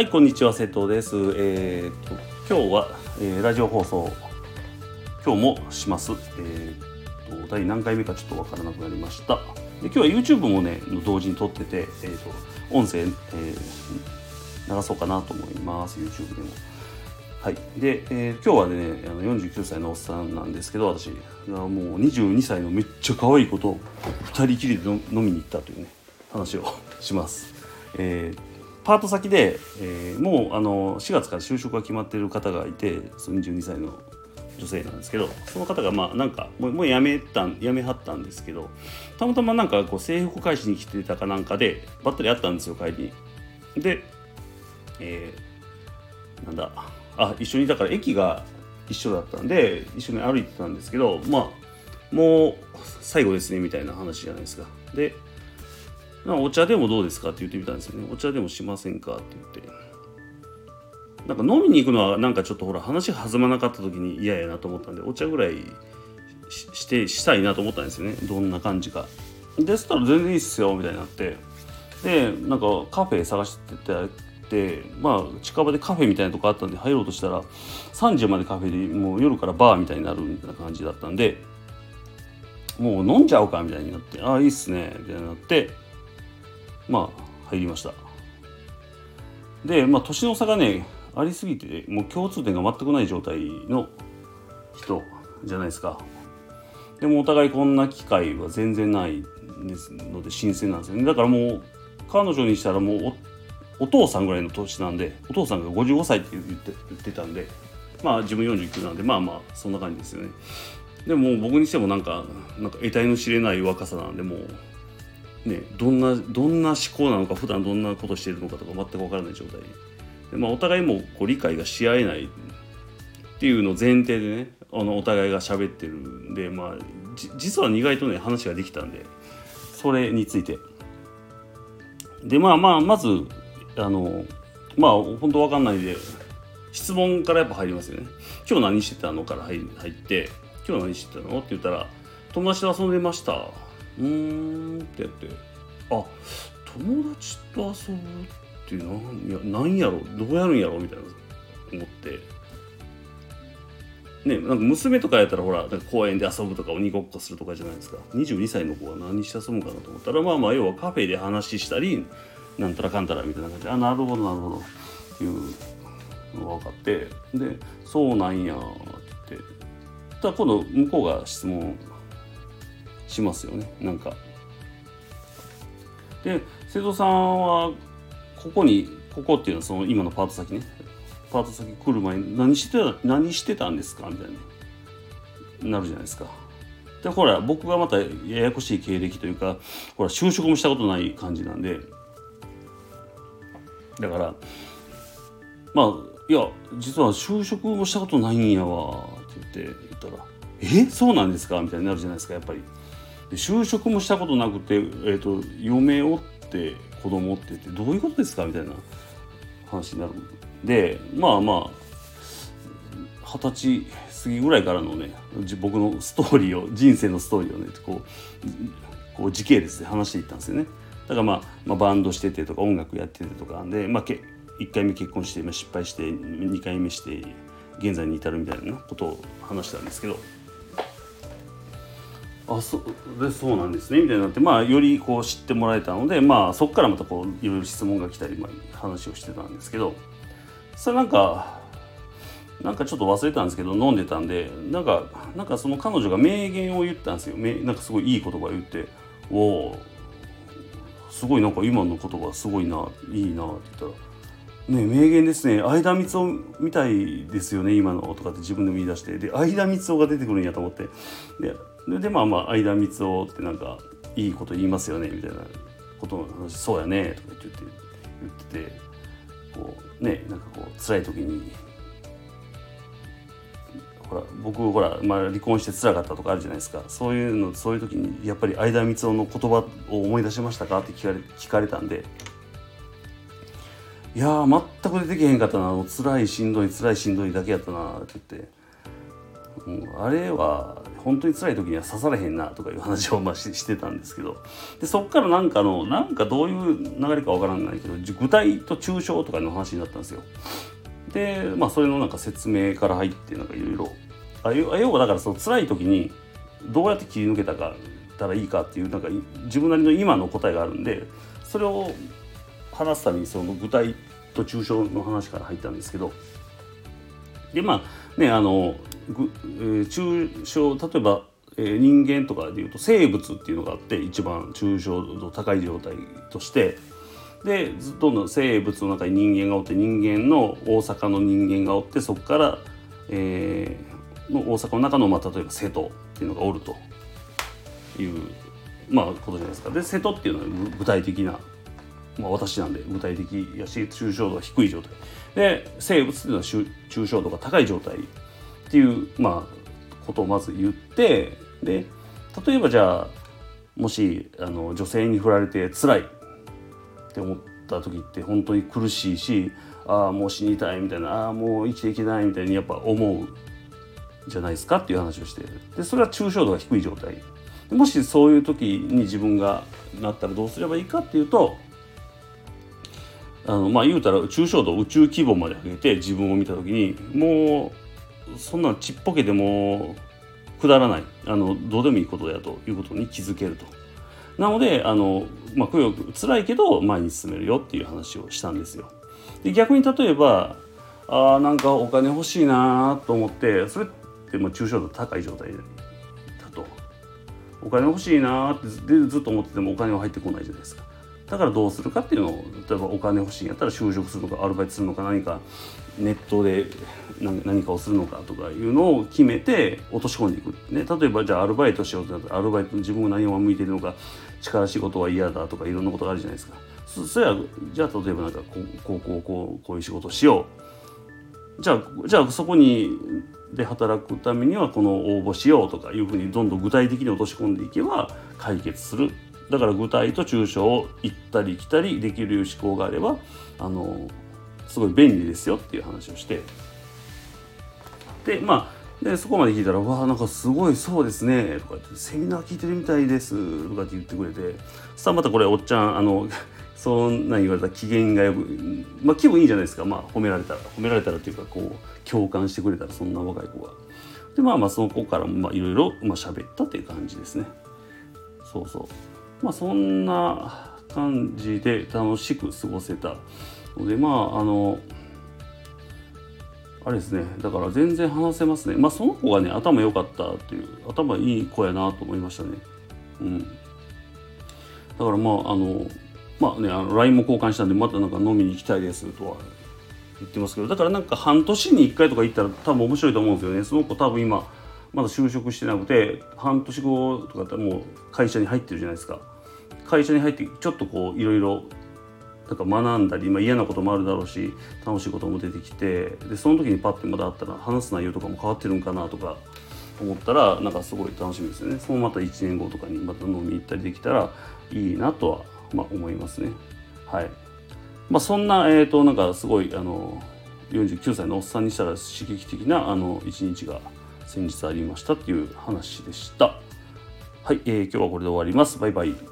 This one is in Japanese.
はい、こんにちは、瀬戸です。えー、と、今日は、えーラジオ放送、今日もします。えー、と、第何回目かちょっとわからなくなりました。で今日は YouTube もね、同時に撮ってて、えー、と、音声、えー流そうかなと思います、YouTube でも。はい。で、えー今日はね、あの49歳のおっさんなんですけど、私、もう22歳のめっちゃ可愛い子と2人きりで飲飲みに行ったというね、話をします。えーパート先で、えーもうあの4月から就職が決まっている方がいてその22歳の女性なんですけどその方がまあなんかもうもう辞めたん辞めはったんですけどたまたまなんかこう制服返しに来てたかなんかでばったり会ったんですよ帰りに。で、えーなんだあ一緒にだから駅が一緒だったんで一緒に歩いてたんですけどまあもう最後ですねみたいな話じゃないですか。でお茶でもどうですかって言ってみたんですよね。お茶でもしませんかって言って。なんか飲みに行くのはなんかちょっとほら話弾まなかった時に嫌やなと思ったんでお茶ぐらいししてしたいなと思ったんですよねどんな感じか。でしたら全然いいっすよみたいになってでなんかカフェ探しててまあ近場でカフェみたいなとこあったんで入ろうとしたら3時までカフェでもう夜からバーみたいになるみたいな感じだったんでもう飲んじゃおうかみたいになってああいいっすねみたいになってまあ入りました。でまあ年の差がねありすぎてもう共通点が全くない状態の人じゃないですか。でもお互いこんな機会は全然ないですので新鮮なんですよね。だからもう彼女にしたらもうおお父さんぐらいの年なんでお父さんが55歳って言って言ってたんでまあ自分49なんでまあまあそんな感じですよね。でも僕にしてもなんかなんか得体の知れない若さなんでもうねどんなどんな思考なのか普段どんなことしているのかとか全く分からない状態。で、まあ、お互いもこう理解がし合えないっていうの前提でねあのお互いが喋ってるんでまあ実は意外とね話ができたんでそれについて。でまあまあまずあのまあ本当わかんないで質問からやっぱ入りますよね今日何してたの？から入入って今日何してたの？って言ったら友達と遊んでましたうーんってやって。あ友達と遊ぶってなんやなんやろどうやるんやろみたいな思って。ね、なんか娘とかやったらほら公園で遊ぶとか鬼ごっこするとかじゃないですか。22歳の子は何して遊ぶかなと思ったらまあまあ要はカフェで話したりなんたらかんたらみたいな感じ。であなるほどなるほど。っていうのが分かって。でそうなんやって言って。たら今度向こうが質問しますよねなんか。で瀬戸さんはここにここっていうのはその今のパート先ねパート先来る前に何してた何してたんですかみたいになるじゃないですか。でほら僕がまたややこしい経歴というかほら就職もしたことない感じなんでだからまあいや実は就職もしたことないんやわって言って言ったら「え？そうなんですか?」みたいになるじゃないですかやっぱり。で就職もしたことなくて、えー、と嫁をって子供ってってどういうことですかみたいな話になる。でまあまあ二十歳過ぎぐらいからのね僕のストーリーを人生のストーリーをねこうこう時系列で話していったんですよね。だから、まあ、まあバンドしててとか音楽やっててとかで、まあ、け1回目結婚して、失敗して2回目して現在に至るみたいなことを話したんですけど。あそうでそうなんですね。みたいになってまあよりこう知ってもらえたのでまあそこからまたこういろいろ質問が来たり、まあ、話をしてたんですけどそれなんかなんかちょっと忘れたんですけど飲んでたんでなんかなんかその彼女が名言を言ったんですよ。なんかすごいいい言葉を言って「おおすごいなんか今の言葉すごいないいな」って言ったら「ね名言ですね。相田光雄みたいですよね今の」とかって自分でも言い出して。で相田光雄が出てくるんやと思って。ででまあまあ相田光雄ってなんかいいこと言いますよねみたいなことの話「そうやね」とか言って言っててこうねなんかこう辛い時にほら僕ほら、まあ、離婚して辛かったとかあるじゃないですか。そういうのそういう時にやっぱり相田光雄の言葉を思い出しましたか？って聞かれ聞かれたんで。いや全く出てけへんかったな。もう辛いしんどい辛いしんどいだけやったなって言って、うん、あれは本当に辛い時には刺されへんなとかいう話をまあしてたんですけど。でそっからなんかのなんかどういう流れかわからないけど具体と抽象とかの話になったんですよ。でまあそれのなんか説明から入ってなんかいろいろ。あ要はだからその辛い時にどうやって切り抜けたかたらいいかっていうなんか自分なりの今の答えがあるんでそれを話すためにその具体と抽象の話から入ったんですけどでまあねあの抽象例えば、えー、人間とかでいうと生物っていうのがあって一番抽象度高い状態としてでどんどん生物の中に人間がおって人間の大阪の人間がおってそこから、えー、の大阪の中の、まあ、例えば瀬戸っていうのがおるというまあことじゃないですか。で瀬戸っていうのは具体的な、まあ、私なんで具体的やし抽象度が低い状態。で生物っていうのは抽象度が高い状態っていうまあことをまず言ってで例えばじゃあもしあの女性に振られて辛いって思った時って本当に苦しいしああもう死にたいみたいなああもう生きていけないみたいにやっぱ思うじゃないですかっていう話をしてでそれは抽象度が低い状態。もしそういう時に自分がなったらどうすればいいかっていうとあのまあ言うたら抽象度宇宙規模まで上げて自分を見た時にもうそんなちっぽけでもくだらないあのどうでもいいことだということに気づけると。なのであの、まあ、くよく辛いけど前に進めるよっていう話をしたんですよ。で逆に例えばあなんかお金欲しいなと思ってそれってまあ抽象度高い状態だとお金欲しいなってずっと思っててもお金は入ってこないじゃないですか。だからどうするかっていうのを例えばお金欲しいんやったら就職するのかアルバイトするのか何かネットで何かをするのかとかいうのを決めて落とし込んでいく、ね、例えばじゃあアルバイトしようってなったらアルバイト自分が何を向いてるのか力仕事は嫌だとかいろんなことがあるじゃないですか。そそれはじゃあ例えばなんかこうこうこうこうこういう仕事をしよう。じゃあじゃあそこにで働くためにはこの応募しようとかいうふうにどんどん具体的に落とし込んでいけば解決する。だから具体と抽象を行ったり来たりできる思考があればあのすごい便利ですよっていう話をしてでまあでそこまで聞いたら「わあなんかすごいそうですね」とかって「セミナー聞いてるみたいです」とかって言ってくれてそしたらまたこれおっちゃんあの そんなん言われたら機嫌がよくまあ気分いいじゃないですかまあ褒められたら褒められたらっていうかこう共感してくれたらそんな若い子が。でまあまあその子からいろいろ喋ったっていう感じですね。そうそう。まあそんな感じで楽しく過ごせたのでまああのあれですね。だから全然話せますね。まあその子がね頭良かったっていう頭いい子やなと思いましたね。うん。だからまああのまあねあの LINE も交換したんでまたなんか飲みに行きたいですとは言ってますけどだからなんか半年に1回とか行ったら多分面白いと思うんですよね。その子多分今まだ就職してなくて半年後とかだったらもう会社に入ってるじゃないですか。会社に入ってちょっとこういろいろなんか学んだり、まあ、嫌なこともあるだろうし楽しいことも出てきてでその時にパッてまだあったら話す内容とかも変わってるんかなとか思ったらなんかすごい楽しみですよね。そのまた1年後とかにまた飲みに行ったりできたらいいなとは、まあ、思いますね。はい。まあそんなえっ、ー、となんかすごいあの49歳のおっさんにしたら刺激的なあの一日が先日ありましたっていう話でした。はい、えー、今日はこれで終わります。バイバイ。